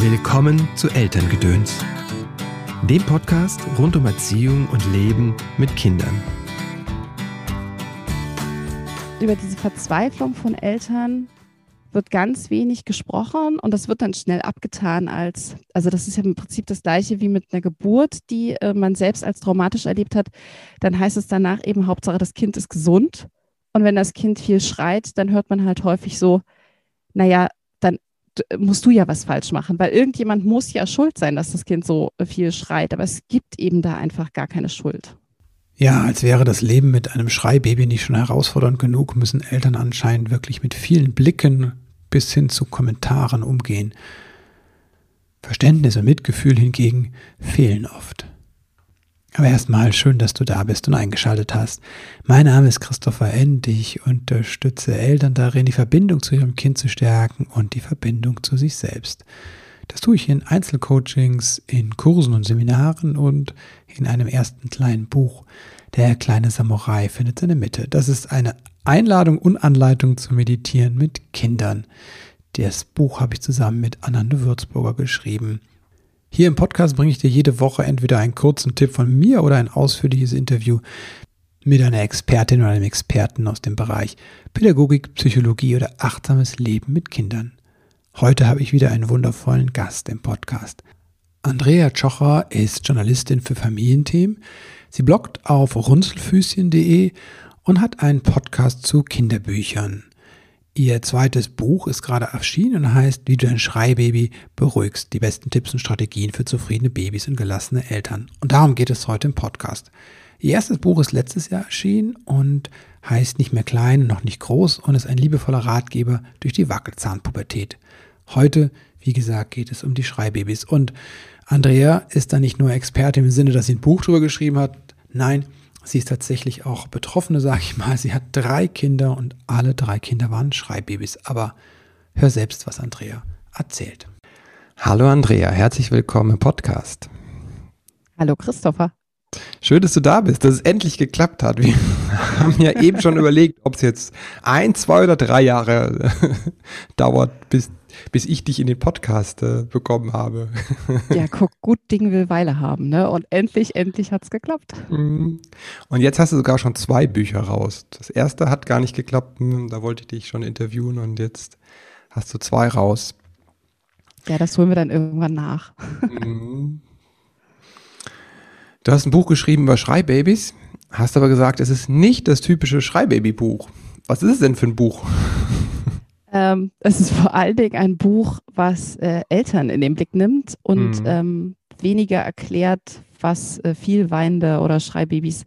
Willkommen zu Elterngedöns, dem Podcast rund um Erziehung und Leben mit Kindern. Über diese Verzweiflung von Eltern wird ganz wenig gesprochen und das wird dann schnell abgetan als, also das ist ja im Prinzip das gleiche wie mit einer Geburt, die äh, man selbst als traumatisch erlebt hat. Dann heißt es danach eben Hauptsache, das Kind ist gesund. Und wenn das Kind viel schreit, dann hört man halt häufig so, naja, musst du ja was falsch machen, weil irgendjemand muss ja schuld sein, dass das Kind so viel schreit. Aber es gibt eben da einfach gar keine Schuld. Ja, als wäre das Leben mit einem Schreibaby nicht schon herausfordernd genug, müssen Eltern anscheinend wirklich mit vielen Blicken bis hin zu Kommentaren umgehen. Verständnis und Mitgefühl hingegen fehlen oft. Aber erstmal schön, dass du da bist und eingeschaltet hast. Mein Name ist Christopher End. Ich unterstütze Eltern darin, die Verbindung zu ihrem Kind zu stärken und die Verbindung zu sich selbst. Das tue ich in Einzelcoachings, in Kursen und Seminaren und in einem ersten kleinen Buch. Der kleine Samurai findet seine Mitte. Das ist eine Einladung und Anleitung zu meditieren mit Kindern. Das Buch habe ich zusammen mit Anande Würzburger geschrieben. Hier im Podcast bringe ich dir jede Woche entweder einen kurzen Tipp von mir oder ein ausführliches Interview mit einer Expertin oder einem Experten aus dem Bereich Pädagogik, Psychologie oder achtsames Leben mit Kindern. Heute habe ich wieder einen wundervollen Gast im Podcast. Andrea Tschocher ist Journalistin für Familienthemen. Sie bloggt auf runzelfüßchen.de und hat einen Podcast zu Kinderbüchern. Ihr zweites Buch ist gerade erschienen und heißt Wie du ein Schreibaby beruhigst. Die besten Tipps und Strategien für zufriedene Babys und gelassene Eltern. Und darum geht es heute im Podcast. Ihr erstes Buch ist letztes Jahr erschienen und heißt nicht mehr klein, noch nicht groß und ist ein liebevoller Ratgeber durch die Wackelzahnpubertät. Heute, wie gesagt, geht es um die Schreibabys. Und Andrea ist da nicht nur Expertin im Sinne, dass sie ein Buch drüber geschrieben hat. Nein, Sie ist tatsächlich auch Betroffene, sage ich mal. Sie hat drei Kinder und alle drei Kinder waren Schreibbabys. Aber hör selbst, was Andrea erzählt. Hallo Andrea, herzlich willkommen im Podcast. Hallo Christopher. Schön, dass du da bist, dass es endlich geklappt hat. Wir haben ja eben schon überlegt, ob es jetzt ein, zwei oder drei Jahre dauert, bis bis ich dich in den Podcast äh, bekommen habe. ja, guck, gut Ding will Weile haben, ne? Und endlich, endlich hat es geklappt. Mhm. Und jetzt hast du sogar schon zwei Bücher raus. Das erste hat gar nicht geklappt, hm, da wollte ich dich schon interviewen und jetzt hast du zwei raus. Ja, das holen wir dann irgendwann nach. Du hast ein Buch geschrieben über Schreibabys, hast aber gesagt, es ist nicht das typische Schreibaby-Buch. Was ist es denn für ein Buch? Ähm, es ist vor allen Dingen ein Buch, was äh, Eltern in den Blick nimmt und mhm. ähm, weniger erklärt, was äh, viel weinende oder Schreibabys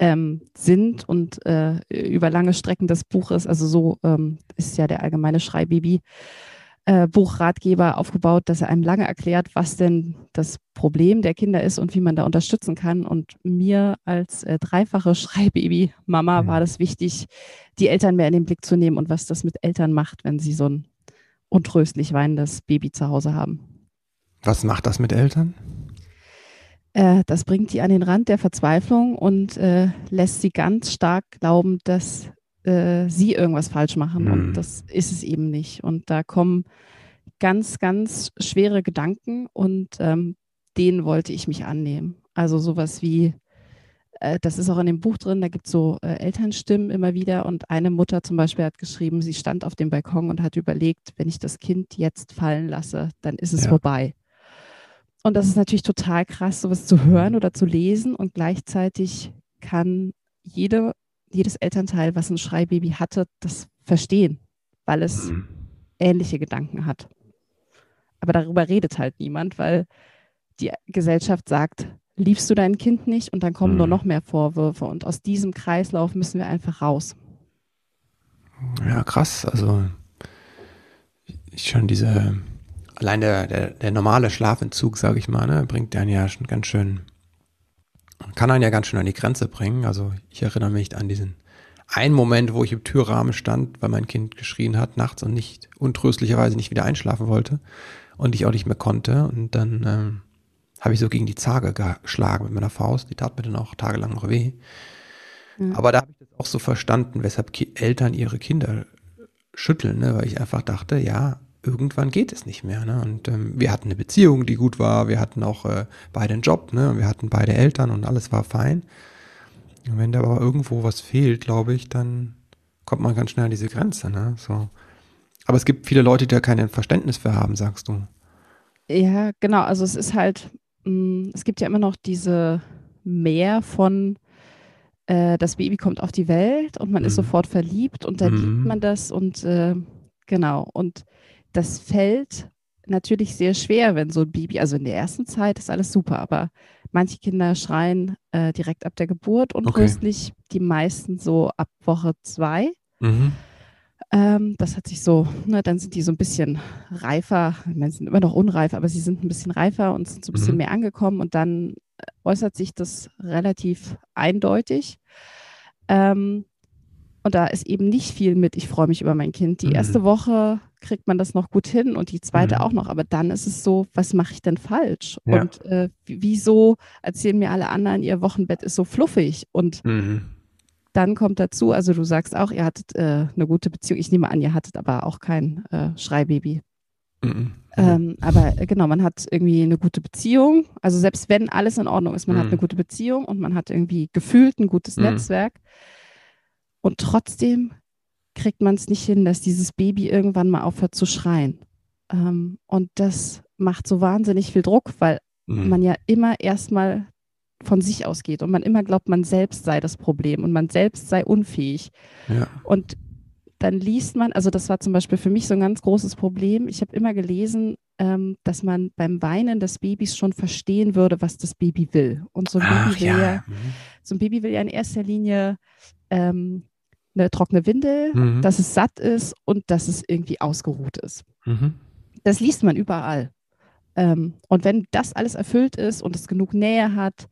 ähm, sind und äh, über lange Strecken des Buches, also so ähm, ist ja der allgemeine Schreibaby, äh, Buchratgeber aufgebaut, dass er einem lange erklärt, was denn das Problem der Kinder ist und wie man da unterstützen kann. Und mir als äh, dreifache Schreibaby-Mama mhm. war das wichtig, die Eltern mehr in den Blick zu nehmen und was das mit Eltern macht, wenn sie so ein untröstlich weinendes Baby zu Hause haben. Was macht das mit Eltern? Äh, das bringt die an den Rand der Verzweiflung und äh, lässt sie ganz stark glauben, dass äh, sie irgendwas falsch machen. Mhm. Und das ist es eben nicht. Und da kommen ganz, ganz schwere Gedanken und ähm, denen wollte ich mich annehmen. Also sowas wie, äh, das ist auch in dem Buch drin, da gibt es so äh, Elternstimmen immer wieder. Und eine Mutter zum Beispiel hat geschrieben, sie stand auf dem Balkon und hat überlegt, wenn ich das Kind jetzt fallen lasse, dann ist es ja. vorbei. Und das ist natürlich total krass, sowas zu hören mhm. oder zu lesen. Und gleichzeitig kann jede jedes Elternteil, was ein Schreibaby hatte, das verstehen, weil es mhm. ähnliche Gedanken hat. Aber darüber redet halt niemand, weil die Gesellschaft sagt, liebst du dein Kind nicht und dann kommen mhm. nur noch mehr Vorwürfe. Und aus diesem Kreislauf müssen wir einfach raus. Ja, krass. Also schon diese, allein der, der, der normale Schlafentzug, sage ich mal, ne, bringt dann ja schon ganz schön kann einen ja ganz schön an die Grenze bringen. Also ich erinnere mich an diesen einen Moment, wo ich im Türrahmen stand, weil mein Kind geschrien hat nachts und nicht untröstlicherweise nicht wieder einschlafen wollte und ich auch nicht mehr konnte. Und dann ähm, habe ich so gegen die Zage geschlagen mit meiner Faust. Die tat mir dann auch tagelang noch weh. Mhm. Aber da habe ich das auch so verstanden, weshalb Ki Eltern ihre Kinder schütteln, ne? weil ich einfach dachte, ja, irgendwann geht es nicht mehr. Ne? Und ähm, wir hatten eine Beziehung, die gut war, wir hatten auch äh, beide einen Job, ne? wir hatten beide Eltern und alles war fein. Und wenn da aber irgendwo was fehlt, glaube ich, dann kommt man ganz schnell an diese Grenze. Ne? So. Aber es gibt viele Leute, die da kein Verständnis für haben, sagst du. Ja, genau. Also es ist halt, mh, mm, es gibt ja immer noch diese Mehr von, äh, das Baby kommt auf die Welt und man mhm. ist sofort verliebt und dann mhm. liebt man das und äh, genau. Und das fällt natürlich sehr schwer, wenn so ein Baby, also in der ersten Zeit ist alles super, aber manche Kinder schreien äh, direkt ab der Geburt und okay. die meisten so ab Woche zwei. Mhm. Ähm, das hat sich so, ne, dann sind die so ein bisschen reifer, meine, sie sind immer noch unreif, aber sie sind ein bisschen reifer und sind so ein bisschen mhm. mehr angekommen und dann äußert sich das relativ eindeutig. Ähm, und da ist eben nicht viel mit, ich freue mich über mein Kind. Die erste mhm. Woche kriegt man das noch gut hin und die zweite mhm. auch noch. Aber dann ist es so, was mache ich denn falsch? Ja. Und äh, wieso erzählen mir alle anderen, ihr Wochenbett ist so fluffig? Und mhm. dann kommt dazu, also du sagst auch, ihr hattet äh, eine gute Beziehung. Ich nehme an, ihr hattet aber auch kein äh, Schreibaby. Mhm. Ähm, aber äh, genau, man hat irgendwie eine gute Beziehung. Also selbst wenn alles in Ordnung ist, man hat eine gute Beziehung und man hat irgendwie gefühlt ein gutes Netzwerk und trotzdem kriegt man es nicht hin, dass dieses Baby irgendwann mal aufhört zu schreien. Ähm, und das macht so wahnsinnig viel Druck, weil mhm. man ja immer erstmal von sich ausgeht und man immer glaubt, man selbst sei das Problem und man selbst sei unfähig. Ja. Und dann liest man, also das war zum Beispiel für mich so ein ganz großes Problem. Ich habe immer gelesen, ähm, dass man beim Weinen des Babys schon verstehen würde, was das Baby will. Und so ein, Ach, Baby, will ja. ja mhm. so ein Baby will ja in erster Linie ähm, eine trockene Windel, mhm. dass es satt ist und dass es irgendwie ausgeruht ist. Mhm. Das liest man überall. Ähm, und wenn das alles erfüllt ist und es genug Nähe hat,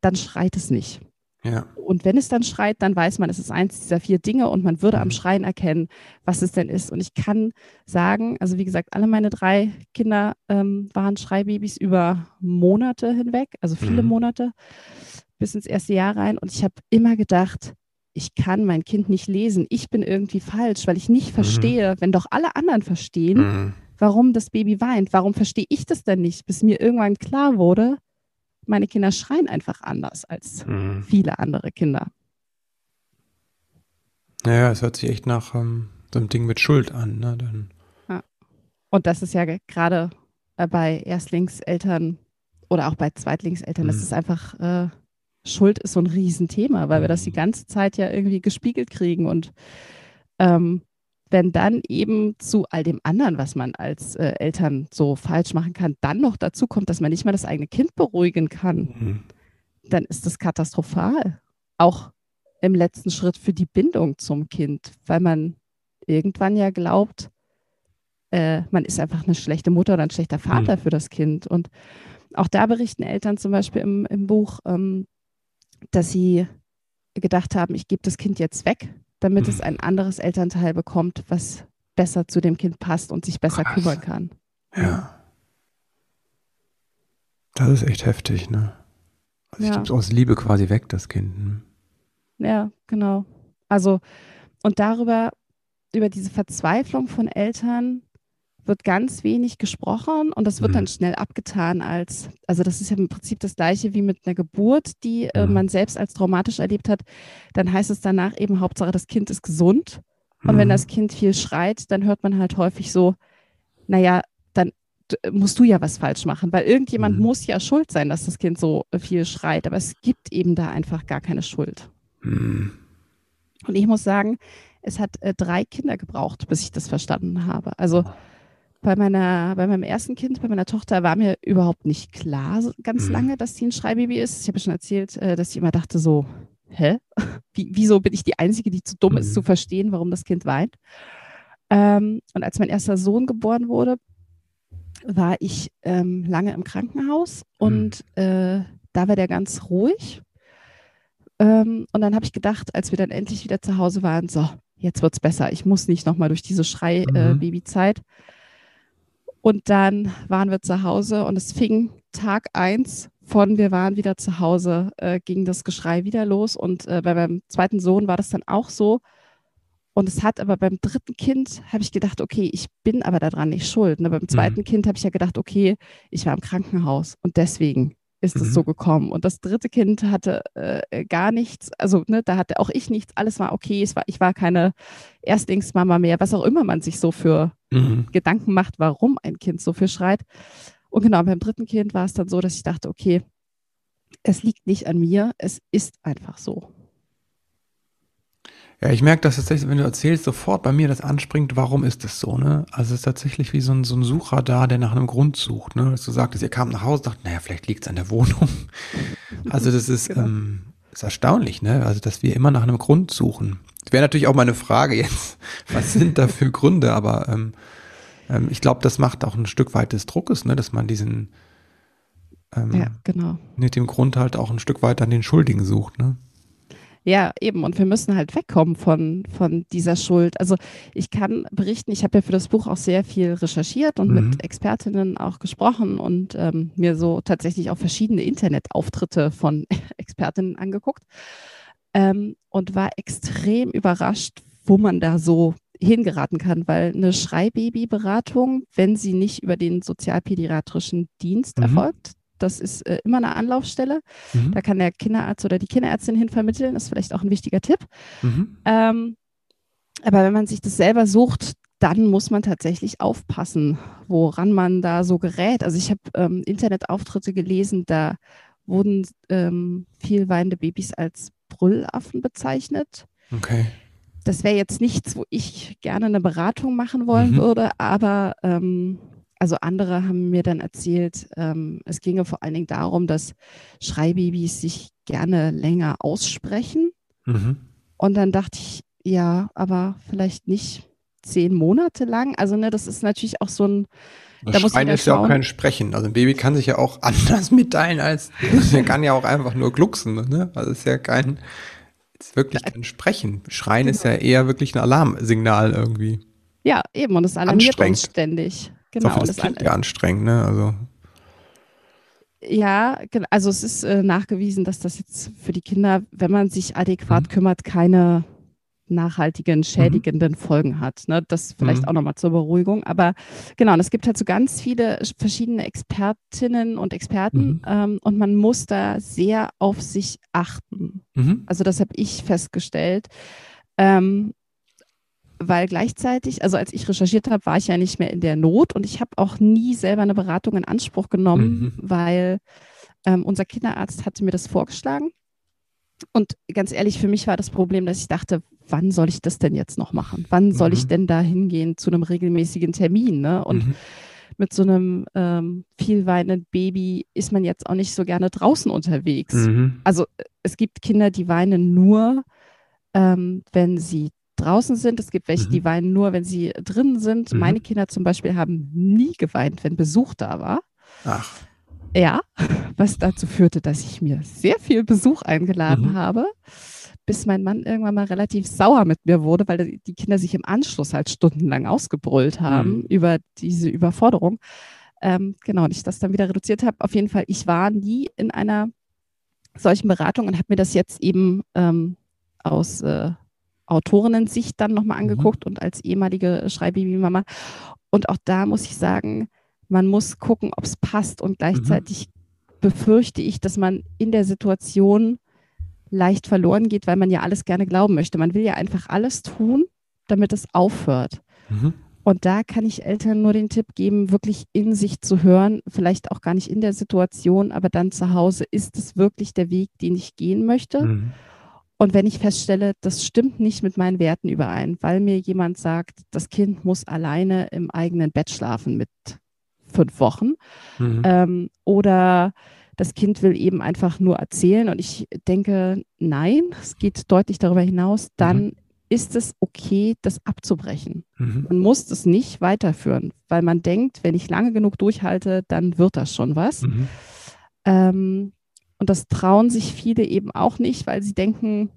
dann schreit es nicht. Ja. Und wenn es dann schreit, dann weiß man, es ist eins dieser vier Dinge und man würde mhm. am Schreien erkennen, was es denn ist. Und ich kann sagen, also wie gesagt, alle meine drei Kinder ähm, waren Schreibabys über Monate hinweg, also viele mhm. Monate bis ins erste Jahr rein. Und ich habe immer gedacht, ich kann mein Kind nicht lesen, ich bin irgendwie falsch, weil ich nicht mhm. verstehe, wenn doch alle anderen verstehen, mhm. warum das Baby weint. Warum verstehe ich das denn nicht, bis mir irgendwann klar wurde, meine Kinder schreien einfach anders als mhm. viele andere Kinder. Naja, es hört sich echt nach ähm, so einem Ding mit Schuld an. Ne? Dann. Ja. Und das ist ja gerade äh, bei Erstlingseltern oder auch bei Zweitlingseltern, das mhm. ist einfach äh, Schuld ist so ein Riesenthema, weil wir das die mhm. ganze Zeit ja irgendwie gespiegelt kriegen. Und ähm, wenn dann eben zu all dem anderen, was man als äh, Eltern so falsch machen kann, dann noch dazu kommt, dass man nicht mal das eigene Kind beruhigen kann, mhm. dann ist das katastrophal. Auch im letzten Schritt für die Bindung zum Kind, weil man irgendwann ja glaubt, äh, man ist einfach eine schlechte Mutter oder ein schlechter Vater mhm. für das Kind. Und auch da berichten Eltern zum Beispiel im, im Buch, ähm, dass sie gedacht haben, ich gebe das Kind jetzt weg, damit es mhm. ein anderes Elternteil bekommt, was besser zu dem Kind passt und sich besser Krass. kümmern kann. Ja. Das ist echt heftig, ne? Also ich ja. gebe es aus Liebe quasi weg, das Kind. Ne? Ja, genau. Also, und darüber, über diese Verzweiflung von Eltern, wird ganz wenig gesprochen und das wird mhm. dann schnell abgetan als, also das ist ja im Prinzip das gleiche wie mit einer Geburt, die äh, mhm. man selbst als traumatisch erlebt hat. Dann heißt es danach eben Hauptsache, das Kind ist gesund. Und mhm. wenn das Kind viel schreit, dann hört man halt häufig so, naja, dann musst du ja was falsch machen, weil irgendjemand mhm. muss ja schuld sein, dass das Kind so viel schreit. Aber es gibt eben da einfach gar keine Schuld. Mhm. Und ich muss sagen, es hat äh, drei Kinder gebraucht, bis ich das verstanden habe. Also bei meiner, bei meinem ersten Kind, bei meiner Tochter, war mir überhaupt nicht klar ganz mhm. lange, dass sie ein Schreibaby ist. Ich habe schon erzählt, äh, dass ich immer dachte so, hä? Wie, wieso bin ich die Einzige, die zu dumm mhm. ist, zu verstehen, warum das Kind weint? Ähm, und als mein erster Sohn geboren wurde, war ich ähm, lange im Krankenhaus und mhm. äh, da war der ganz ruhig. Ähm, und dann habe ich gedacht, als wir dann endlich wieder zu Hause waren, so, jetzt wird es besser. Ich muss nicht nochmal durch diese Schrei-Babyzeit. Äh, mhm. Und dann waren wir zu Hause und es fing Tag eins von wir waren wieder zu Hause, äh, ging das Geschrei wieder los. Und äh, bei meinem zweiten Sohn war das dann auch so. und es hat aber beim dritten Kind, habe ich gedacht, okay, ich bin aber daran nicht schuld. Ne? Beim zweiten mhm. Kind habe ich ja gedacht, okay, ich war im Krankenhaus und deswegen ist es mhm. so gekommen. Und das dritte Kind hatte äh, gar nichts, also ne, da hatte auch ich nichts, alles war okay, es war, ich war keine Erstlingsmama mehr, was auch immer man sich so für mhm. Gedanken macht, warum ein Kind so viel schreit. Und genau, beim dritten Kind war es dann so, dass ich dachte, okay, es liegt nicht an mir, es ist einfach so. Ja, ich merke das tatsächlich, wenn du erzählst, sofort bei mir das anspringt, warum ist das so, ne? Also es ist tatsächlich wie so ein, so ein Sucher da, der nach einem Grund sucht, ne? Dass du sagtest, ihr kam nach Hause und dachte, naja, vielleicht liegt es an der Wohnung. Also das ist, genau. ähm, ist erstaunlich, ne? Also, dass wir immer nach einem Grund suchen. Das wäre natürlich auch meine Frage jetzt, was sind da für Gründe, aber ähm, ähm, ich glaube, das macht auch ein Stück weit des Druckes, ne? Dass man diesen ähm, ja, genau. mit dem Grund halt auch ein Stück weit an den Schuldigen sucht, ne? Ja, eben. Und wir müssen halt wegkommen von, von dieser Schuld. Also ich kann berichten, ich habe ja für das Buch auch sehr viel recherchiert und mhm. mit Expertinnen auch gesprochen und ähm, mir so tatsächlich auch verschiedene Internetauftritte von Expertinnen angeguckt ähm, und war extrem überrascht, wo man da so hingeraten kann, weil eine Schreibabyberatung, wenn sie nicht über den sozialpädiatrischen Dienst mhm. erfolgt, das ist äh, immer eine Anlaufstelle. Mhm. Da kann der Kinderarzt oder die Kinderärztin hin vermitteln. Das ist vielleicht auch ein wichtiger Tipp. Mhm. Ähm, aber wenn man sich das selber sucht, dann muss man tatsächlich aufpassen, woran man da so gerät. Also ich habe ähm, Internetauftritte gelesen, da wurden ähm, viel weinende Babys als Brüllaffen bezeichnet. Okay. Das wäre jetzt nichts, wo ich gerne eine Beratung machen wollen mhm. würde, aber ähm, also andere haben mir dann erzählt, ähm, es ginge vor allen Dingen darum, dass Schreibabys sich gerne länger aussprechen. Mhm. Und dann dachte ich, ja, aber vielleicht nicht zehn Monate lang. Also ne, das ist natürlich auch so ein das da Schreien ist ja auch kein Sprechen. Also ein Baby kann sich ja auch anders mitteilen als, er kann ja auch einfach nur glucksen. Ne? Also es ist ja kein, ist wirklich kein Sprechen. Schreien genau. ist ja eher wirklich ein Alarmsignal irgendwie. Ja, eben. Und es alarmiert uns ständig. Genau. Das, das klingt ja anstrengend, ne? Also. Ja, also es ist äh, nachgewiesen, dass das jetzt für die Kinder, wenn man sich adäquat mhm. kümmert, keine nachhaltigen, mhm. schädigenden mhm. Folgen hat. Ne? Das vielleicht mhm. auch nochmal zur Beruhigung. Aber genau, und es gibt halt so ganz viele verschiedene Expertinnen und Experten mhm. ähm, und man muss da sehr auf sich achten. Mhm. Also das habe ich festgestellt. Ähm, weil gleichzeitig, also als ich recherchiert habe, war ich ja nicht mehr in der Not und ich habe auch nie selber eine Beratung in Anspruch genommen, mhm. weil ähm, unser Kinderarzt hatte mir das vorgeschlagen. Und ganz ehrlich, für mich war das Problem, dass ich dachte, wann soll ich das denn jetzt noch machen? Wann soll mhm. ich denn da hingehen zu einem regelmäßigen Termin? Ne? Und mhm. mit so einem ähm, viel weinenden Baby ist man jetzt auch nicht so gerne draußen unterwegs. Mhm. Also es gibt Kinder, die weinen nur, ähm, wenn sie draußen sind. Es gibt welche, mhm. die weinen nur, wenn sie drinnen sind. Mhm. Meine Kinder zum Beispiel haben nie geweint, wenn Besuch da war. Ach. Ja, was dazu führte, dass ich mir sehr viel Besuch eingeladen mhm. habe, bis mein Mann irgendwann mal relativ sauer mit mir wurde, weil die Kinder sich im Anschluss halt stundenlang ausgebrüllt haben mhm. über diese Überforderung. Ähm, genau, und ich das dann wieder reduziert habe. Auf jeden Fall, ich war nie in einer solchen Beratung und habe mir das jetzt eben ähm, aus äh, Autorinnen-Sicht dann nochmal mhm. angeguckt mhm. und als ehemalige Schreibabymama. Und auch da muss ich sagen, man muss gucken, ob es passt. Und gleichzeitig mhm. befürchte ich, dass man in der Situation leicht verloren geht, weil man ja alles gerne glauben möchte. Man will ja einfach alles tun, damit es aufhört. Mhm. Und da kann ich Eltern nur den Tipp geben, wirklich in sich zu hören, vielleicht auch gar nicht in der Situation, aber dann zu Hause, ist es wirklich der Weg, den ich gehen möchte? Mhm. Und wenn ich feststelle, das stimmt nicht mit meinen Werten überein, weil mir jemand sagt, das Kind muss alleine im eigenen Bett schlafen mit fünf Wochen mhm. ähm, oder das Kind will eben einfach nur erzählen und ich denke, nein, es geht deutlich darüber hinaus, dann mhm. ist es okay, das abzubrechen. Mhm. Man muss das nicht weiterführen, weil man denkt, wenn ich lange genug durchhalte, dann wird das schon was. Mhm. Ähm, und das trauen sich viele eben auch nicht, weil sie denken,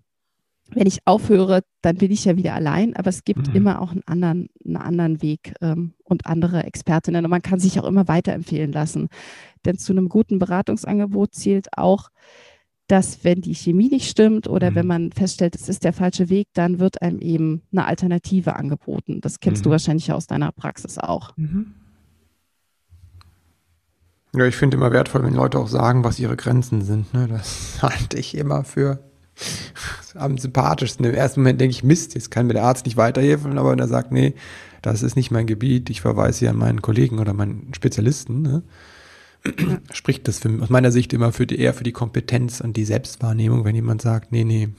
wenn ich aufhöre, dann bin ich ja wieder allein. Aber es gibt mhm. immer auch einen anderen, einen anderen Weg ähm, und andere Expertinnen. Und man kann sich auch immer weiterempfehlen lassen. Denn zu einem guten Beratungsangebot zählt auch, dass wenn die Chemie nicht stimmt oder Mhm. wenn man feststellt, es ist der falsche Weg, dann wird einem eben eine Alternative angeboten. Das kennst du Mhm. wahrscheinlich aus deiner Praxis auch. Ja, ich finde immer wertvoll, wenn Leute auch sagen, was ihre Grenzen sind. Ne? Das halte ich immer für am sympathischsten. Im ersten Moment denke ich, Mist, jetzt kann mir der Arzt nicht weiterhelfen, aber wenn er sagt, nee, das ist nicht mein Gebiet, ich verweise hier an meinen Kollegen oder meinen Spezialisten, ne? spricht das für, aus meiner Sicht immer für die, eher für die Kompetenz und die Selbstwahrnehmung, wenn jemand sagt, nee, nee,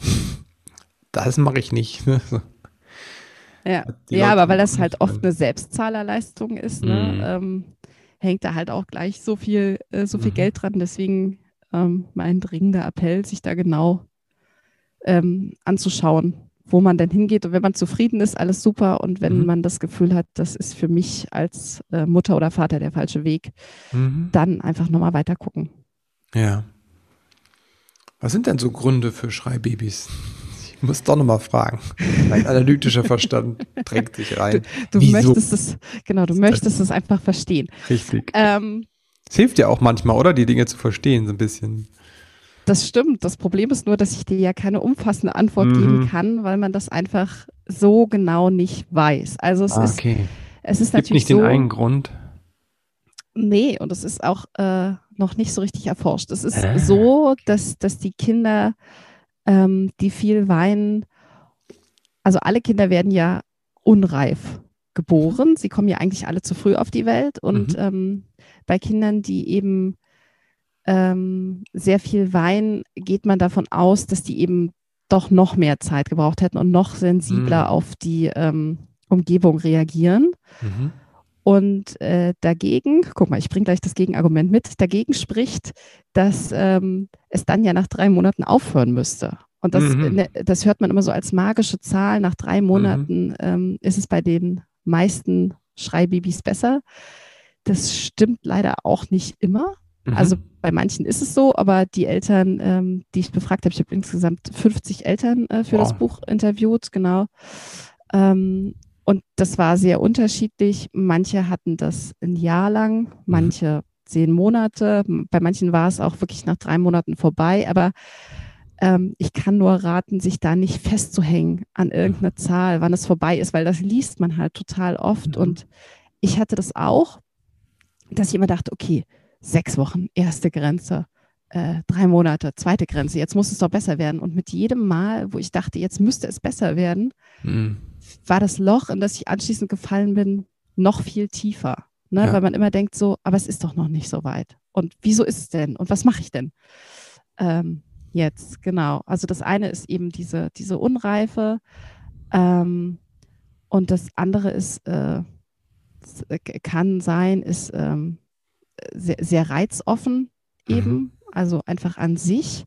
das mache ich nicht. Ne? So. Ja, ja aber weil das halt nicht oft eine Selbstzahlerleistung ist, Mhm. ne, ähm, hängt da halt auch gleich so viel, äh, so viel Mhm. Geld dran. Deswegen ähm, mein dringender Appell, sich da genau ähm, anzuschauen, wo man denn hingeht. Und wenn man zufrieden ist, alles super. Und wenn Mhm. man das Gefühl hat, das ist für mich als äh, Mutter oder Vater der falsche Weg, Mhm. dann einfach nochmal weiter gucken. Ja. Was sind denn so Gründe für Schreibabys? Ich muss doch nochmal fragen. Mein analytischer Verstand drängt sich rein. Du Wieso? möchtest es, genau, du möchtest es einfach verstehen. Richtig. Ähm, Es hilft ja auch manchmal, oder? Die Dinge zu verstehen, so ein bisschen. Das stimmt. Das Problem ist nur, dass ich dir ja keine umfassende Antwort Mhm. geben kann, weil man das einfach so genau nicht weiß. Also es ist, Ah, okay. es ist Es gibt natürlich nicht den so, einen Grund. nee, und es ist auch äh, noch nicht so richtig erforscht. Es ist Äh. so, dass, dass die Kinder, ähm, die viel weinen, also alle Kinder werden ja unreif geboren. Sie kommen ja eigentlich alle zu früh auf die Welt. Und Mhm. ähm, bei Kindern, die eben ähm, sehr viel weinen, geht man davon aus, dass die eben doch noch mehr Zeit gebraucht hätten und noch sensibler Mhm. auf die ähm, Umgebung reagieren. Mhm. Und äh, dagegen, guck mal, ich bringe gleich das Gegenargument mit, dagegen spricht, dass ähm, es dann ja nach drei Monaten aufhören müsste. Und das, Mhm. ne, das hört man immer so als magische Zahl. Nach drei Monaten ähm, ist es bei den meisten Schreibabys besser. Das stimmt leider auch nicht immer. Mhm. Also bei manchen ist es so, aber die Eltern, ähm, die ich befragt habe, ich habe insgesamt 50 Eltern äh, für das Wow. Buch interviewt, genau. Ähm, und das war sehr unterschiedlich. Manche hatten das ein Jahr lang, manche zehn Monate. Bei manchen war es auch wirklich nach drei Monaten vorbei. Aber ähm, ich kann nur raten, sich da nicht festzuhängen an irgendeine Zahl, wann es vorbei ist, weil das liest man halt total oft. Mhm. Und ich hatte das auch, dass ich immer dachte, okay, sechs Wochen, erste Grenze, äh, drei Monate, zweite Grenze, jetzt muss es doch besser werden. Und mit jedem Mal, wo ich dachte, jetzt müsste es besser werden, Mhm. war das Loch, in das ich anschließend gefallen bin, noch viel tiefer. Ne? Ja. Weil man immer denkt so, aber es ist doch noch nicht so weit. Und wieso ist es denn? Und was mache ich denn? Ähm, jetzt, genau. Also das eine ist eben diese, diese Unreife. Ähm, und das andere ist, äh, äh, kann sein, ist ähm, sehr, sehr reizoffen eben, Mhm. also einfach an sich.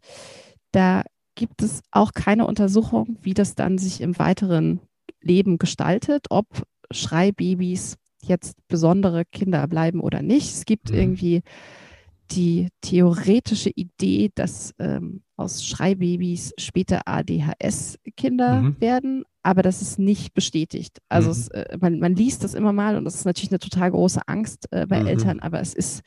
Da gibt es auch keine Untersuchung, wie das dann sich im weiteren Leben gestaltet, ob Schreibabys jetzt besondere Kinder bleiben oder nicht. Es gibt Mhm. irgendwie die theoretische Idee, dass ähm, aus Schreibabys später ADHS-Kinder Mhm. werden, aber das ist nicht bestätigt. Also Mhm. es, äh, man, man liest das immer mal und das ist natürlich eine total große Angst äh, bei Mhm. Eltern, aber es ist,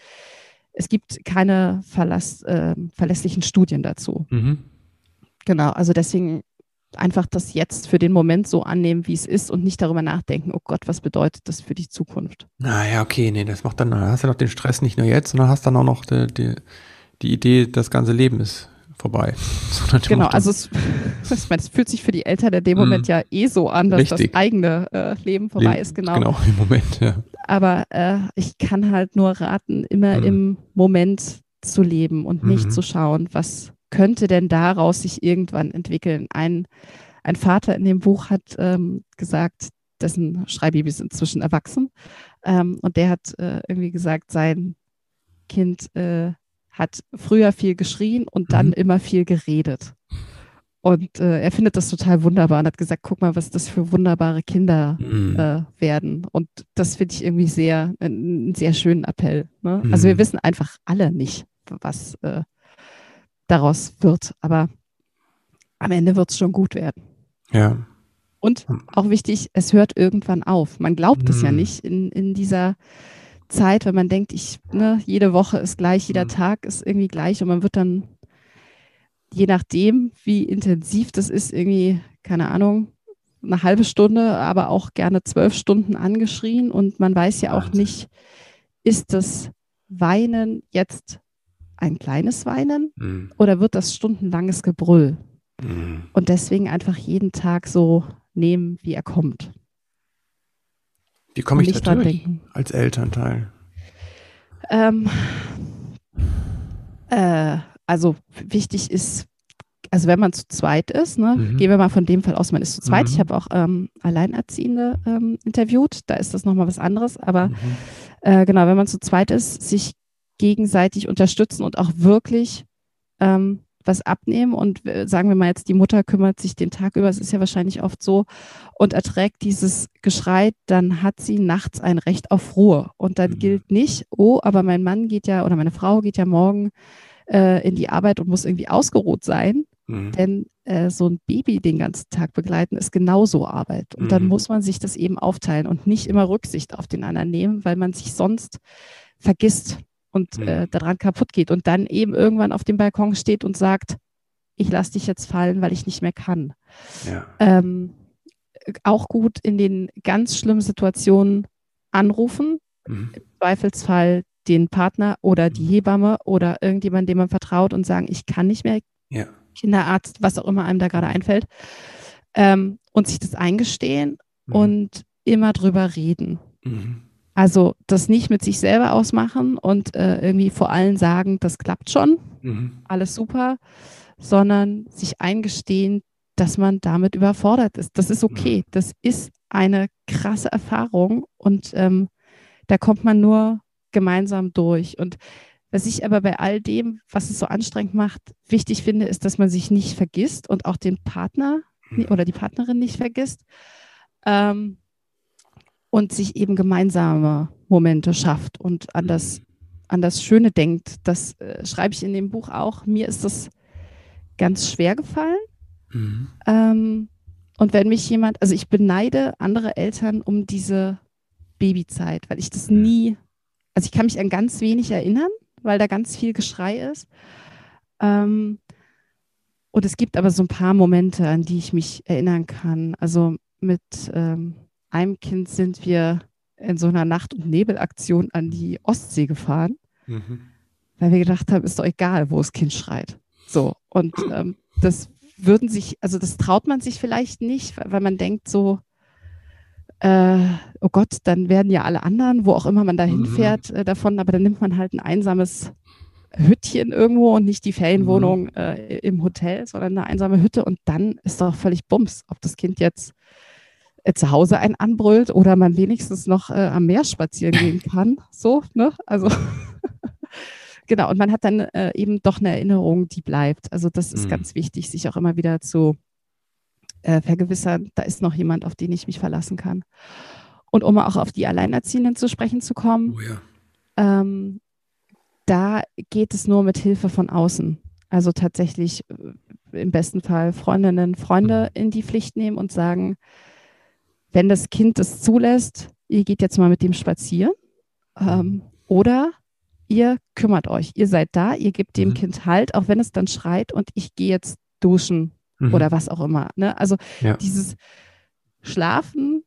es gibt keine verlass, äh, verlässlichen Studien dazu. Mhm. Genau, also deswegen einfach das jetzt für den Moment so annehmen, wie es ist und nicht darüber nachdenken, oh Gott, was bedeutet das für die Zukunft? Naja, okay, nee, das macht dann, dann hast du noch den Stress nicht nur jetzt, sondern hast dann auch noch die, die, die Idee, das ganze Leben ist vorbei. So Genau, also es, ich meine, es fühlt sich für die Eltern in dem. Moment ja eh so an, dass Richtig. das eigene äh, Leben vorbei Leben- ist, genau. Genau, im Moment, ja. Aber äh, ich kann halt nur raten, immer Mhm. im Moment zu leben und nicht Mhm. zu schauen, was könnte denn daraus sich irgendwann entwickeln. Ein, ein Vater in dem Buch hat ähm, gesagt, dessen Schreibabys sind inzwischen erwachsen. Ähm, und der hat äh, irgendwie gesagt, sein Kind äh, hat früher viel geschrien und dann Mhm. immer viel geredet. Und äh, er findet das total wunderbar und hat gesagt, guck mal, was das für wunderbare Kinder Mhm. äh, werden. Und das finde ich irgendwie sehr, einen sehr schönen Appell. Ne? Also wir Mhm. wissen einfach alle nicht, was äh, daraus wird. Aber am Ende wird es schon gut werden. Ja. Und auch wichtig, es hört irgendwann auf. Man glaubt es ja Mhm. nicht in, in dieser Zeit, wenn man denkt, ich, ne, jede Woche ist gleich, jeder Mhm. Tag ist irgendwie gleich und man wird dann je nachdem, wie intensiv das ist, irgendwie, keine Ahnung, eine halbe Stunde, aber auch gerne zwölf Stunden angeschrien. Und man weiß ja auch nicht, ist das Weinen jetzt ein kleines Weinen mhm. oder wird das stundenlanges Gebrüll? Mhm. Und deswegen einfach jeden Tag so nehmen, wie er kommt. Wie komme ich da durch als Elternteil? Ähm, äh, also wichtig ist, also wenn man zu zweit ist, ne, mhm. gehen wir mal von dem Fall aus, man ist zu zweit. Mhm. Ich habe auch ähm, Alleinerziehende ähm, interviewt, da ist das nochmal was anderes. Aber mhm. äh, genau, wenn man zu zweit ist, sich gegenseitig unterstützen und auch wirklich ähm, was abnehmen und äh, sagen wir mal jetzt, die Mutter kümmert sich den Tag über, es ist ja wahrscheinlich oft so, und erträgt dieses Geschrei, dann hat sie nachts ein Recht auf Ruhe. Und dann mhm. gilt nicht, oh, aber mein Mann geht ja oder meine Frau geht ja morgen äh, in die Arbeit und muss irgendwie ausgeruht sein. Mhm. Denn äh, so ein Baby den ganzen Tag begleiten ist genauso Arbeit. Und mhm. dann muss man sich das eben aufteilen und nicht immer Rücksicht auf den anderen nehmen, weil man sich sonst vergisst und mhm. äh, daran kaputt geht und dann eben irgendwann auf dem Balkon steht und sagt, ich lasse dich jetzt fallen, weil ich nicht mehr kann. Ja. Ähm, auch gut in den ganz schlimmen Situationen anrufen, mhm. im Zweifelsfall den Partner oder die mhm. Hebamme oder irgendjemand, dem man vertraut und sagen, ich kann nicht mehr, ja. Kinderarzt, was auch immer einem da gerade einfällt, ähm, und sich das eingestehen mhm. und immer drüber reden. Mhm. Also das nicht mit sich selber ausmachen und äh, irgendwie vor allen sagen, das klappt schon, mhm. alles super, sondern sich eingestehen, dass man damit überfordert ist. Das ist okay. Mhm. Das ist eine krasse Erfahrung und ähm, da kommt man nur gemeinsam durch. Und was ich aber bei all dem, was es so anstrengend macht, wichtig finde, ist, dass man sich nicht vergisst und auch den Partner mhm. oder die Partnerin nicht vergisst. Ähm, und sich eben gemeinsame Momente schafft und an das, an das Schöne denkt. Das äh, schreibe ich in dem Buch auch. Mir ist das ganz schwer gefallen. Mhm. Ähm, und wenn mich jemand, also ich beneide andere Eltern um diese Babyzeit, weil ich das mhm. nie, also ich kann mich an ganz wenig erinnern, weil da ganz viel Geschrei ist. Ähm, und es gibt aber so ein paar Momente, an die ich mich erinnern kann. Also mit ähm, einem Kind sind wir in so einer Nacht- und Nebelaktion an die Ostsee gefahren, mhm. weil wir gedacht haben, ist doch egal, wo das Kind schreit. So, und ähm, das würden sich, also das traut man sich vielleicht nicht, weil man denkt so, äh, oh Gott, dann werden ja alle anderen, wo auch immer man da hinfährt, mhm. äh, davon, aber dann nimmt man halt ein einsames Hüttchen irgendwo und nicht die Ferienwohnung mhm. äh, im Hotel, sondern eine einsame Hütte und dann ist doch völlig Bums, ob das Kind jetzt zu Hause einen anbrüllt oder man wenigstens noch äh, am Meer spazieren gehen kann. So, ne? Also genau, und man hat dann äh, eben doch eine Erinnerung, die bleibt. Also das ist mhm. ganz wichtig, sich auch immer wieder zu äh, vergewissern, da ist noch jemand, auf den ich mich verlassen kann. Und um auch auf die Alleinerziehenden zu sprechen zu kommen, oh ja. ähm, da geht es nur mit Hilfe von außen. Also tatsächlich äh, im besten Fall Freundinnen, Freunde mhm. in die Pflicht nehmen und sagen, wenn das Kind das zulässt, ihr geht jetzt mal mit dem spazieren ähm, oder ihr kümmert euch, ihr seid da, ihr gebt dem mhm. Kind Halt, auch wenn es dann schreit und ich gehe jetzt duschen mhm. oder was auch immer. Ne? Also ja. dieses Schlafen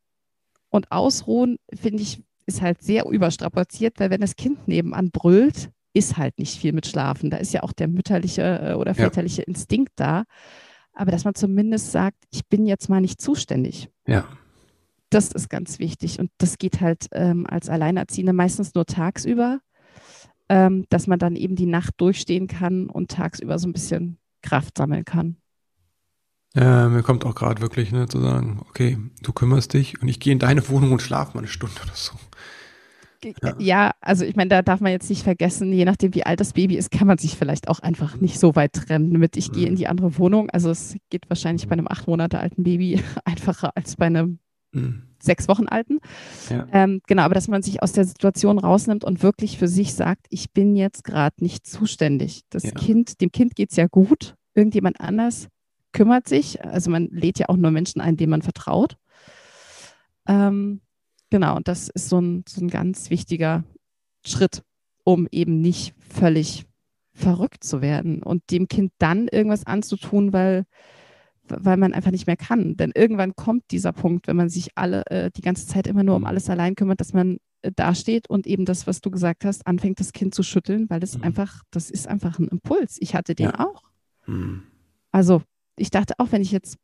und Ausruhen, finde ich, ist halt sehr überstrapaziert, weil wenn das Kind nebenan brüllt, ist halt nicht viel mit Schlafen. Da ist ja auch der mütterliche äh, oder väterliche ja. Instinkt da. Aber dass man zumindest sagt, ich bin jetzt mal nicht zuständig. Ja das ist ganz wichtig. Und das geht halt ähm, als Alleinerziehende meistens nur tagsüber, ähm, dass man dann eben die Nacht durchstehen kann und tagsüber so ein bisschen Kraft sammeln kann. Ja, mir kommt auch gerade wirklich ne, zu sagen, okay, du kümmerst dich und ich gehe in deine Wohnung und schlafe mal eine Stunde oder so. Ja. ja, also ich meine, da darf man jetzt nicht vergessen, je nachdem, wie alt das Baby ist, kann man sich vielleicht auch einfach nicht so weit trennen mit, ich gehe in mhm. die andere Wohnung. Also es geht wahrscheinlich bei einem acht Monate alten Baby einfacher als bei einem mhm. sechs Wochen alten. Ja. Ähm, genau, aber dass man sich aus der Situation rausnimmt und wirklich für sich sagt, ich bin jetzt gerade nicht zuständig. Das ja. Kind, dem Kind geht es ja gut, irgendjemand anders kümmert sich. Also man lädt ja auch nur Menschen ein, denen man vertraut. Ähm, genau, und das ist so ein, so ein ganz wichtiger Schritt, um eben nicht völlig verrückt zu werden und dem Kind dann irgendwas anzutun, weil, weil man einfach nicht mehr kann. Denn irgendwann kommt dieser Punkt, wenn man sich alle äh, die ganze Zeit immer nur um alles allein kümmert, dass man äh, dasteht und eben das, was du gesagt hast, anfängt, das Kind zu schütteln, weil das mhm. einfach, das ist einfach ein Impuls. Ich hatte den ja. auch. Mhm. Also ich dachte auch, wenn ich jetzt,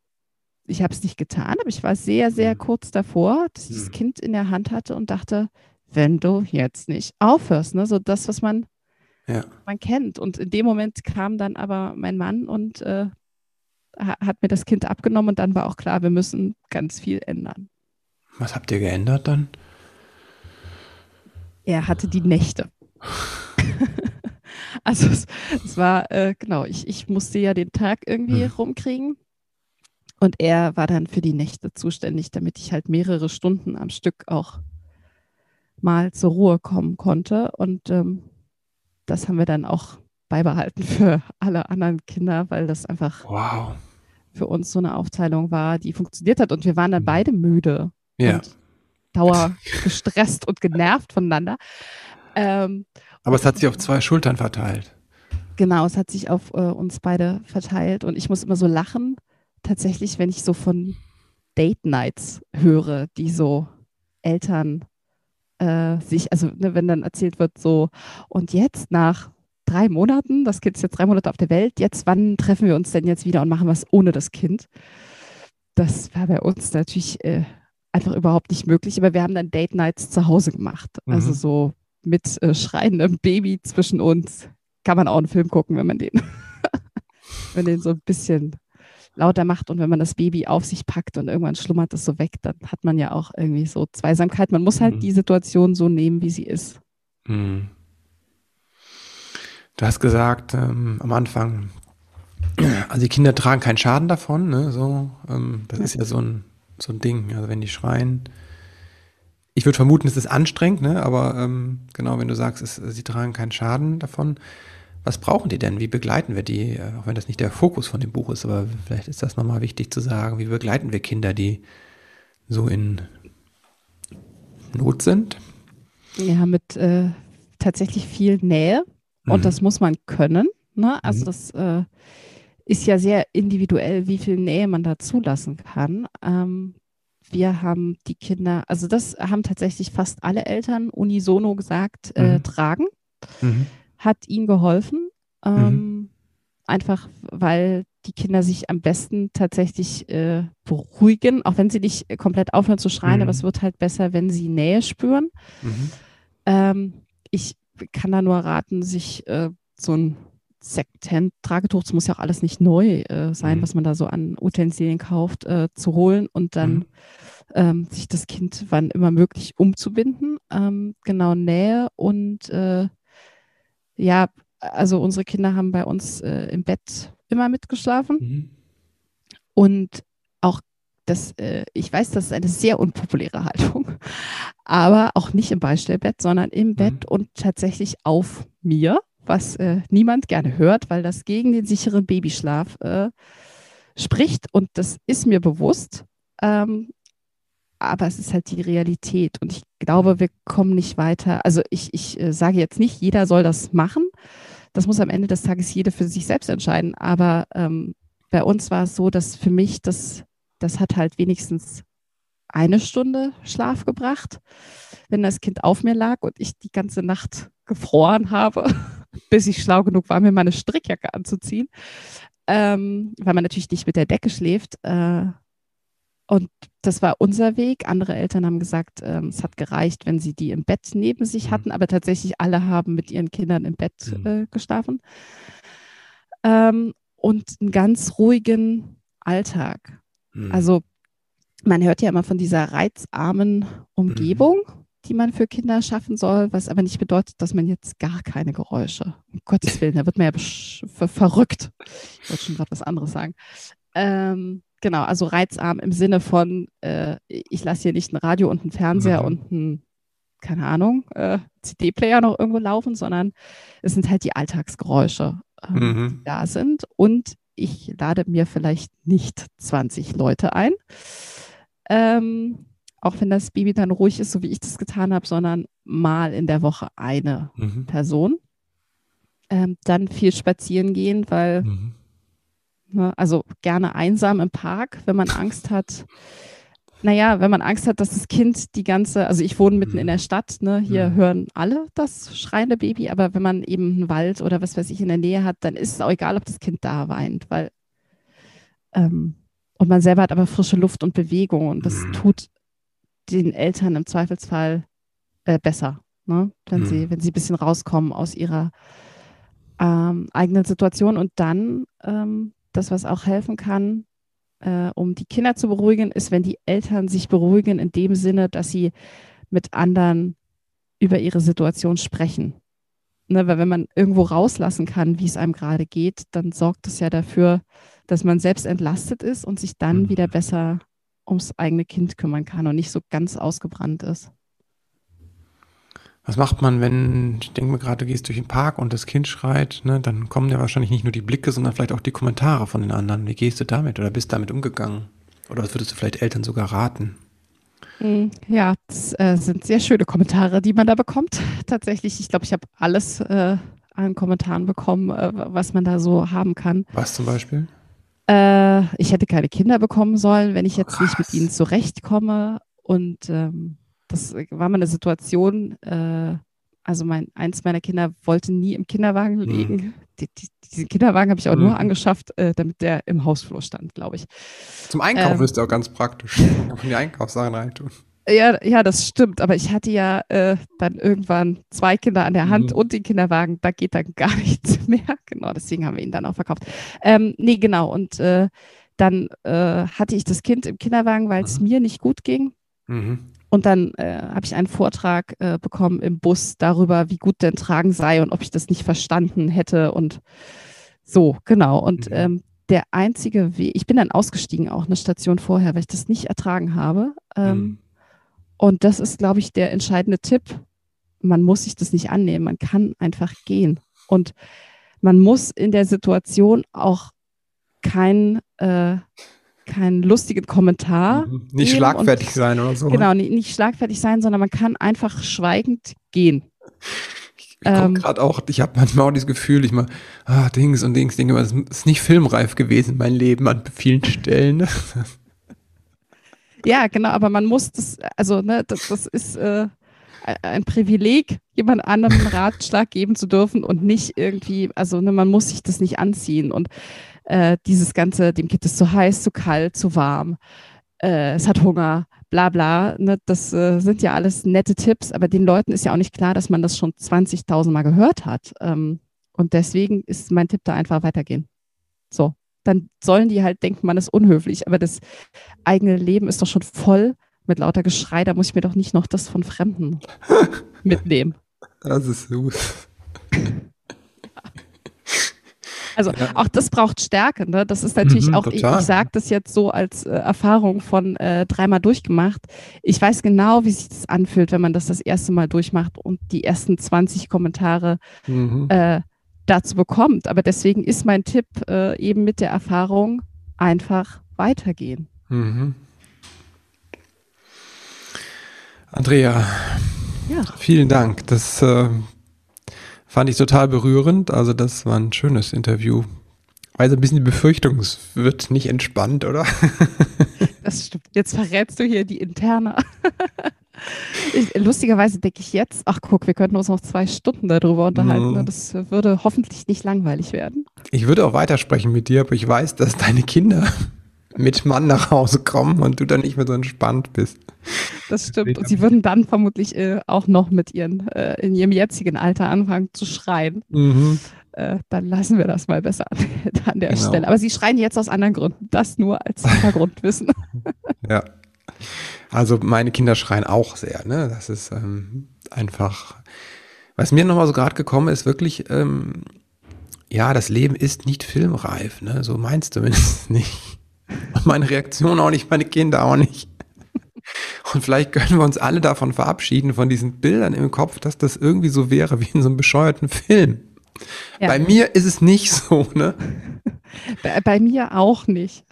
ich habe es nicht getan, aber ich war sehr, sehr mhm. kurz davor, dass ich das mhm. Kind in der Hand hatte und dachte, wenn du jetzt nicht aufhörst, ne, so das, was man, ja. man kennt. Und in dem Moment kam dann aber mein Mann und äh, hat mir das Kind abgenommen und dann war auch klar, wir müssen ganz viel ändern. Was habt ihr geändert dann? Er hatte die Nächte. also es, es war, äh, genau, ich, ich musste ja den Tag irgendwie hm. rumkriegen. Und er war dann für die Nächte zuständig, damit ich halt mehrere Stunden am Stück auch mal zur Ruhe kommen konnte. Und ähm, das haben wir dann auch beibehalten für alle anderen Kinder, weil das einfach wow. für uns so eine Aufteilung war, die funktioniert hat. Und wir waren dann hm. beide müde. Ja. Und Dauer gestresst und genervt voneinander. Ähm, Aber es hat sich auf zwei Schultern verteilt. Genau, es hat sich auf äh, uns beide verteilt und ich muss immer so lachen, tatsächlich, wenn ich so von Date Nights höre, die so Eltern äh, sich, also ne, wenn dann erzählt wird, so, und jetzt nach drei Monaten, das Kind ist jetzt drei Monate auf der Welt, jetzt wann treffen wir uns denn jetzt wieder und machen was ohne das Kind? Das war bei uns natürlich äh, einfach überhaupt nicht möglich. Aber wir haben dann Date Nights zu Hause gemacht. Also mhm. Also so mit äh, schreiendem Baby zwischen uns. Kann man auch einen Film gucken, wenn man den, wenn den so ein bisschen lauter macht und wenn man das Baby auf sich packt und irgendwann schlummert es so weg, dann hat man ja auch irgendwie so Zweisamkeit. Man muss halt mhm. die Situation so nehmen, wie sie ist. Mhm. Du hast gesagt ähm, am Anfang, also die Kinder tragen keinen Schaden davon, ne? So, ähm, das ist ja so ein so ein Ding. Also wenn die schreien. Ich würde vermuten, es ist anstrengend, ne? aber ähm, genau, wenn du sagst, es, sie tragen keinen Schaden davon, was brauchen die denn? Wie begleiten wir die? Äh, auch wenn das nicht der Fokus von dem Buch ist, aber vielleicht ist das nochmal wichtig zu sagen. Wie begleiten wir Kinder, die so in Not sind? Ja, mit äh, tatsächlich viel Nähe. Und mhm. das muss man können. Ne? Also mhm. das äh, ist ja sehr individuell, wie viel Nähe man da zulassen kann. Ähm, wir haben die Kinder, also das haben tatsächlich fast alle Eltern unisono gesagt, äh, mhm. tragen. Mhm. Hat ihnen geholfen. Ähm, mhm. Einfach weil die Kinder sich am besten tatsächlich äh, beruhigen, auch wenn sie nicht komplett aufhören zu schreien, aber mhm. es wird halt besser, wenn sie Nähe spüren. Ähm, ich kann da nur raten, sich äh, so ein Secondhand-Tragetuch, es muss ja auch alles nicht neu äh, sein, mhm. was man da so an Utensilien kauft, äh, zu holen und dann mhm. ähm, sich das Kind wann immer möglich umzubinden. Ähm, genau, Nähe und äh, ja, also unsere Kinder haben bei uns äh, im Bett immer mitgeschlafen mhm. und auch das, äh, ich weiß, das ist eine sehr unpopuläre Haltung, aber auch nicht im Beistellbett, sondern im mhm. Bett und tatsächlich auf mir was äh, niemand gerne hört, weil das gegen den sicheren Babyschlaf äh, spricht. Und das ist mir bewusst. Ähm, aber es ist halt die Realität. Und ich glaube, wir kommen nicht weiter. Also ich, ich äh, sage jetzt nicht, jeder soll das machen. Das muss am Ende des Tages jeder für sich selbst entscheiden. Aber ähm, bei uns war es so, dass für mich das, das hat halt wenigstens eine Stunde Schlaf gebracht, wenn das Kind auf mir lag und ich die ganze Nacht gefroren habe. bis ich schlau genug war, mir meine Strickjacke anzuziehen, ähm, weil man natürlich nicht mit der Decke schläft. Äh, und das war unser Weg. Andere Eltern haben gesagt, ähm, es hat gereicht, wenn sie die im Bett neben sich hatten, aber tatsächlich alle haben mit ihren Kindern im Bett mhm. äh, geschlafen. Ähm, und einen ganz ruhigen Alltag. Mhm. Also man hört ja immer von dieser reizarmen Umgebung. Mhm die man für Kinder schaffen soll, was aber nicht bedeutet, dass man jetzt gar keine Geräusche, um Gottes Willen, da wird man ja ver verrückt. Ich wollte schon gerade was anderes sagen. Ähm, genau, also reizarm im Sinne von, äh, ich lasse hier nicht ein Radio und einen Fernseher mhm. und ein, keine Ahnung, äh, CD-Player noch irgendwo laufen, sondern es sind halt die Alltagsgeräusche, äh, mhm. die da sind. Und ich lade mir vielleicht nicht 20 Leute ein. Ähm, auch wenn das Baby dann ruhig ist, so wie ich das getan habe, sondern mal in der Woche eine mhm. Person. ähm, dann viel spazieren gehen, weil, mhm. ne, also gerne einsam im Park, wenn man Angst hat. Naja, wenn man Angst hat, dass das Kind die ganze, also ich wohne mitten in der Stadt, ne, hier mhm. hören alle das schreiende Baby, aber wenn man eben einen Wald oder was weiß ich in der Nähe hat, dann ist es auch egal, ob das Kind da weint, weil ähm, und man selber hat aber frische Luft und Bewegung und das mhm. tut den Eltern im Zweifelsfall äh, besser, ne? wenn, mhm. sie, wenn sie ein bisschen rauskommen aus ihrer ähm, eigenen Situation. Und dann, ähm, das, was auch helfen kann, äh, um die Kinder zu beruhigen, ist, wenn die Eltern sich beruhigen in dem Sinne, dass sie mit anderen über ihre Situation sprechen. Ne, weil wenn man irgendwo rauslassen kann, wie es einem gerade geht, dann sorgt es ja dafür, dass man selbst entlastet ist und sich dann mhm. wieder besser ums eigene Kind kümmern kann und nicht so ganz ausgebrannt ist. Was macht man, wenn, ich denke mir gerade, du gehst durch den Park und das Kind schreit, ne, dann kommen ja wahrscheinlich nicht nur die Blicke, sondern vielleicht auch die Kommentare von den anderen. Wie gehst du damit oder bist damit umgegangen? Oder was würdest du vielleicht Eltern sogar raten? Hm, ja, das äh, sind sehr schöne Kommentare, die man da bekommt. Tatsächlich, ich glaube, ich habe alles äh, an Kommentaren bekommen, äh, was man da so haben kann. Was zum Beispiel? Äh, ich hätte keine Kinder bekommen sollen, wenn ich jetzt oh, nicht mit ihnen zurechtkomme. Und ähm, das war mal eine Situation, äh, also mein, eins meiner Kinder wollte nie im Kinderwagen mhm. liegen. Mhm. Die, die, diesen Kinderwagen habe ich auch mhm. nur angeschafft, äh, damit der im Hausflur stand, glaube ich. Zum Einkaufen ähm, ist der auch ganz praktisch. Man kann die Einkaufssachen reintun. Ja, ja, das stimmt. Aber ich hatte ja äh, dann irgendwann zwei Kinder an der Hand mhm. und den Kinderwagen. Da geht dann gar nichts mehr. Genau, deswegen haben wir ihn dann auch verkauft. Ähm, nee, genau. Und äh, dann äh, hatte ich das Kind im Kinderwagen, weil es mhm. mir nicht gut ging. Mhm. Und dann äh, habe ich einen Vortrag äh, bekommen im Bus darüber, wie gut denn Tragen sei und ob ich das nicht verstanden hätte und so, genau. Und mhm. ähm, der einzige Weg, ich bin dann ausgestiegen, auch eine Station vorher, weil ich das nicht ertragen habe. Ähm, mhm. Und das ist, glaube ich, der entscheidende Tipp. Man muss sich das nicht annehmen, man kann einfach gehen. Und man muss in der Situation auch kein äh, keinen lustigen Kommentar. Mhm. Nicht schlagfertig und, sein oder so. Genau, nicht, nicht, schlagfertig sein, sondern man kann einfach schweigend gehen. Ich, ich ähm, gerade auch, ich habe manchmal auch dieses Gefühl, ich mal, ah, Dings und Dings, denke es ist nicht filmreif gewesen, mein Leben an vielen Stellen. ja, genau, aber man muss das, also, ne, das, das ist äh, ein Privileg, jemand anderem einen Ratschlag geben zu dürfen und nicht irgendwie, also ne, man muss sich das nicht anziehen. Und äh, dieses Ganze, dem Kind ist zu heiß, zu kalt, zu warm, äh, es hat Hunger, bla bla. Ne? Das äh, sind ja alles nette Tipps, aber den Leuten ist ja auch nicht klar, dass man das schon 20.000 Mal gehört hat. Ähm, und deswegen ist mein Tipp da einfach weitergehen. So, dann sollen die halt denken, man ist unhöflich, aber das eigene Leben ist doch schon voll mit lauter Geschrei, da muss ich mir doch nicht noch das von Fremden mitnehmen. Das ist süß. Also ja. auch das braucht Stärke. Ne? Das ist natürlich mhm, auch, total. ich, ich sage das jetzt so als äh, Erfahrung von äh, dreimal durchgemacht. Ich weiß genau, wie sich das anfühlt, wenn man das das erste Mal durchmacht und die ersten 20 Kommentare mhm. äh, dazu bekommt. Aber deswegen ist mein Tipp äh, eben mit der Erfahrung einfach weitergehen. Mhm. Andrea, ja. vielen Dank. Das äh, Fand ich total berührend. Also das war ein schönes Interview. Also ein bisschen die Befürchtung, es wird nicht entspannt, oder? Das stimmt. Jetzt verrätst du hier die interne. Ich, lustigerweise denke ich jetzt, ach guck, wir könnten uns noch zwei Stunden darüber unterhalten. Mhm. Das würde hoffentlich nicht langweilig werden. Ich würde auch weitersprechen mit dir, aber ich weiß, dass deine Kinder mit Mann nach Hause kommen und du dann nicht mehr so entspannt bist. Das stimmt. Und sie würden dann vermutlich äh, auch noch mit ihren, äh, in ihrem jetzigen Alter anfangen zu schreien. Mhm. Äh, dann lassen wir das mal besser an, an der genau. Stelle. Aber sie schreien jetzt aus anderen Gründen. Das nur als Hintergrundwissen. ja. Also meine Kinder schreien auch sehr. Ne? Das ist ähm, einfach. Was mir nochmal so gerade gekommen ist, wirklich, ähm, ja, das Leben ist nicht filmreif. Ne? So meinst du zumindest nicht. Meine Reaktion auch nicht, meine Kinder auch nicht. Und vielleicht können wir uns alle davon verabschieden, von diesen Bildern im Kopf, dass das irgendwie so wäre wie in so einem bescheuerten Film. Ja. Bei mir ist es nicht so, ne? Bei, bei, mir auch nicht.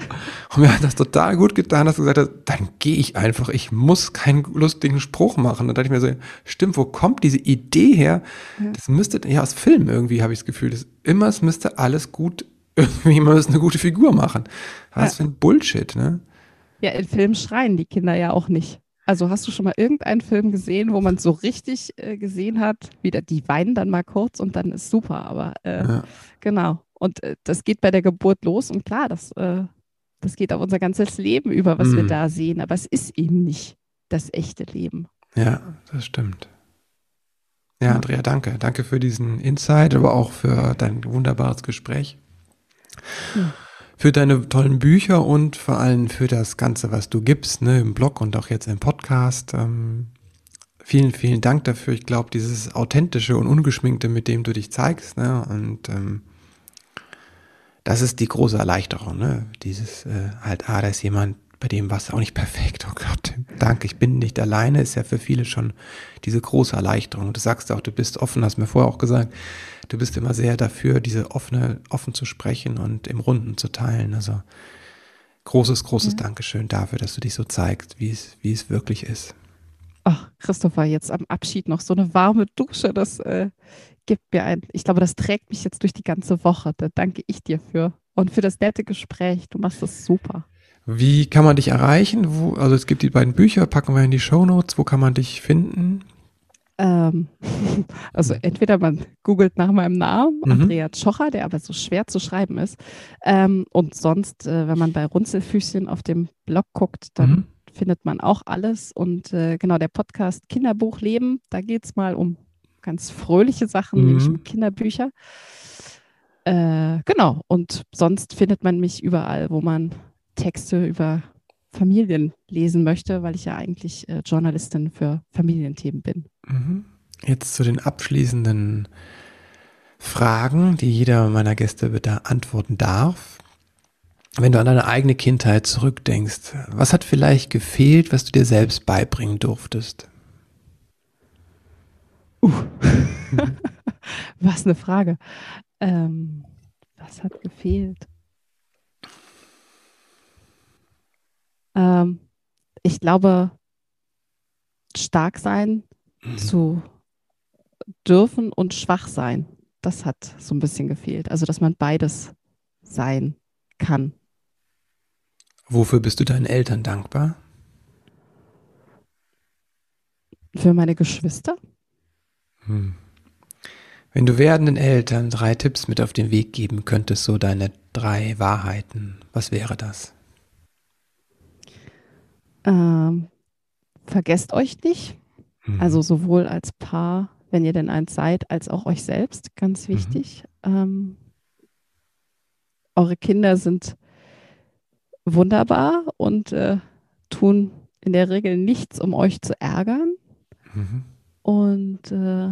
Und mir hat das total gut getan, dass du gesagt hast, dann gehe ich einfach. Ich muss keinen lustigen Spruch machen. Dann dachte ich mir so, stimmt, wo kommt diese Idee her? Ja. Das müsste, ja, aus Filmen irgendwie habe ich das Gefühl, dass immer, es müsste alles gut, irgendwie, man müsste eine gute Figur machen. Was ja. für ein Bullshit, ne? Ja, in Filmen schreien die Kinder ja auch nicht. Also hast du schon mal irgendeinen Film gesehen, wo man so richtig äh, gesehen hat, wieder die weinen dann mal kurz und dann ist super, aber äh, ja. genau. Und äh, das geht bei der Geburt los und klar, das, äh, das geht auf unser ganzes Leben über, was mhm. wir da sehen, aber es ist eben nicht das echte Leben. Ja, das stimmt. Ja, Andrea, danke. Danke für diesen Insight, aber auch für dein wunderbares Gespräch. Für deine tollen Bücher und vor allem für das Ganze, was du gibst, ne, im Blog und auch jetzt im Podcast. Ähm, vielen, vielen Dank dafür. Ich glaube, dieses authentische und ungeschminkte, mit dem du dich zeigst, ne, und ähm, das ist die große Erleichterung, ne? Dieses äh, halt, ah, da ist jemand, bei dem war es auch nicht perfekt. Oh Gott, danke, ich bin nicht alleine, ist ja für viele schon diese große Erleichterung. Du sagst auch, du bist offen, hast mir vorher auch gesagt, du bist immer sehr dafür, diese offene, offen zu sprechen und im Runden zu teilen. Also großes, großes ja. Dankeschön dafür, dass du dich so zeigst, wie es, wie es wirklich ist. Ach, Christopher, jetzt am Abschied noch so eine warme Dusche, das äh, gibt mir ein, ich glaube, das trägt mich jetzt durch die ganze Woche. Da danke ich dir für. Und für das nette Gespräch. Du machst das super. Wie kann man dich erreichen? Wo, also es gibt die beiden Bücher, packen wir in die Show Notes. Wo kann man dich finden? Ähm, also entweder man googelt nach meinem Namen, mhm. Andrea Tschocher, der aber so schwer zu schreiben ist. Ähm, und sonst, äh, wenn man bei Runzelfüßchen auf dem Blog guckt, dann mhm. findet man auch alles. Und äh, genau, der Podcast Kinderbuch Leben, da geht es mal um ganz fröhliche Sachen, mhm. nämlich um Kinderbücher. Äh, genau, und sonst findet man mich überall, wo man Texte über Familien lesen möchte, weil ich ja eigentlich äh, Journalistin für Familienthemen bin. Mhm. Jetzt zu den abschließenden Fragen, die jeder meiner Gäste beantworten darf. Wenn du an deine eigene Kindheit zurückdenkst, was hat vielleicht gefehlt, was du dir selbst beibringen durftest? Uh. was eine Frage. Ähm, was hat gefehlt? Ähm, ich glaube, stark sein mhm. zu dürfen und schwach sein, das hat so ein bisschen gefehlt. Also, dass man beides sein kann. Wofür bist du deinen Eltern dankbar? Für meine Geschwister. Hm. Wenn du werdenden Eltern drei Tipps mit auf den Weg geben könntest, so deine drei Wahrheiten, was wäre das? Ähm, vergesst euch nicht. Mhm. Also sowohl als Paar, wenn ihr denn eins seid, als auch euch selbst, ganz mhm. wichtig. Mhm. Ähm, eure Kinder sind wunderbar und äh, tun in der Regel nichts, um euch zu ärgern. Mhm. Und äh,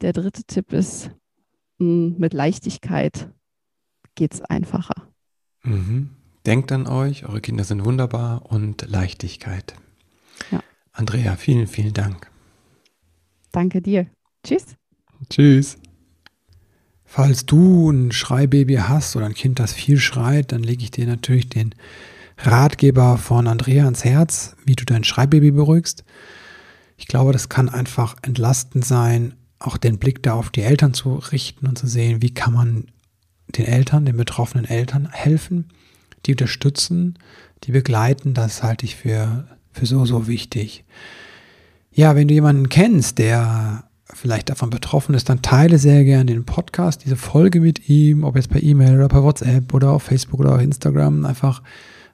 der dritte Tipp ist, mh, mit Leichtigkeit geht es einfacher. Mhm. Denkt an euch, eure Kinder sind wunderbar und Leichtigkeit. Ja. Andrea, vielen, vielen Dank. Danke dir. Tschüss. Tschüss. Falls du ein Schreibaby hast oder ein Kind, das viel schreit, dann lege ich dir natürlich den Ratgeber von Andrea ans Herz, wie du dein Schreibaby beruhigst. Ich glaube, das kann einfach entlastend sein, auch den Blick da auf die Eltern zu richten und zu sehen, wie kann man den Eltern, den betroffenen Eltern helfen die unterstützen, die begleiten, das halte ich für, für so, so wichtig. Ja, wenn du jemanden kennst, der vielleicht davon betroffen ist, dann teile sehr gerne den Podcast, diese Folge mit ihm, ob jetzt per E-Mail oder per WhatsApp oder auf Facebook oder auf Instagram. Einfach,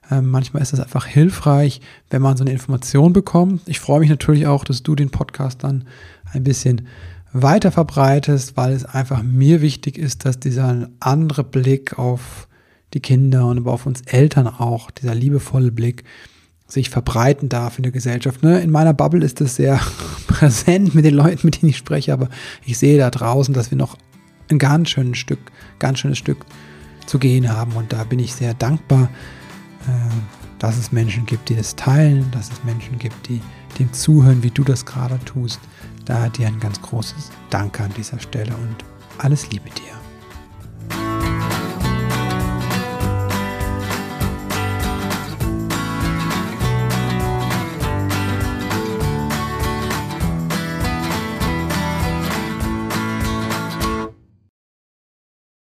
äh, manchmal ist es einfach hilfreich, wenn man so eine Information bekommt. Ich freue mich natürlich auch, dass du den Podcast dann ein bisschen weiter verbreitest, weil es einfach mir wichtig ist, dass dieser andere Blick auf die Kinder und aber auf uns Eltern auch, dieser liebevolle Blick sich verbreiten darf in der Gesellschaft. Ne? In meiner Bubble ist das sehr präsent mit den Leuten, mit denen ich spreche, aber ich sehe da draußen, dass wir noch ein ganz schönes Stück, ganz schönes Stück zu gehen haben und da bin ich sehr dankbar, äh, dass es Menschen gibt, die das teilen, dass es Menschen gibt, die dem zuhören, wie du das gerade tust. Da dir ein ganz großes Danke an dieser Stelle und alles Liebe dir.